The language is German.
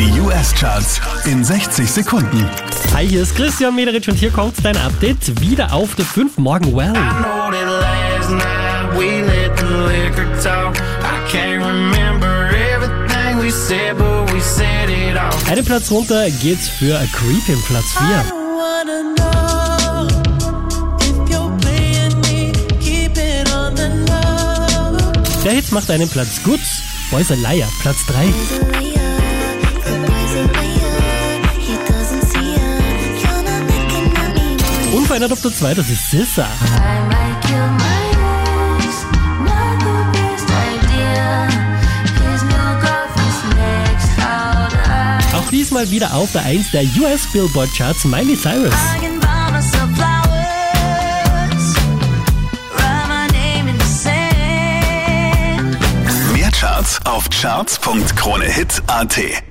Die US-Charts in 60 Sekunden. Hi, hier ist Christian Mederich und hier kommt dein Update. Wieder auf der 5 morgen well. Einen Platz runter geht's für A Creep im Platz 4. wanna know if you're playing me. Keep it on the low. Der Hit macht einen Platz gut. Boys a Liar, Platz 3. Unverändert auf der 2, das ist Sissa. Auch diesmal wieder auf der 1 der US Billboard Charts Miley Cyrus. Mehr Charts auf charts.kronehit.at.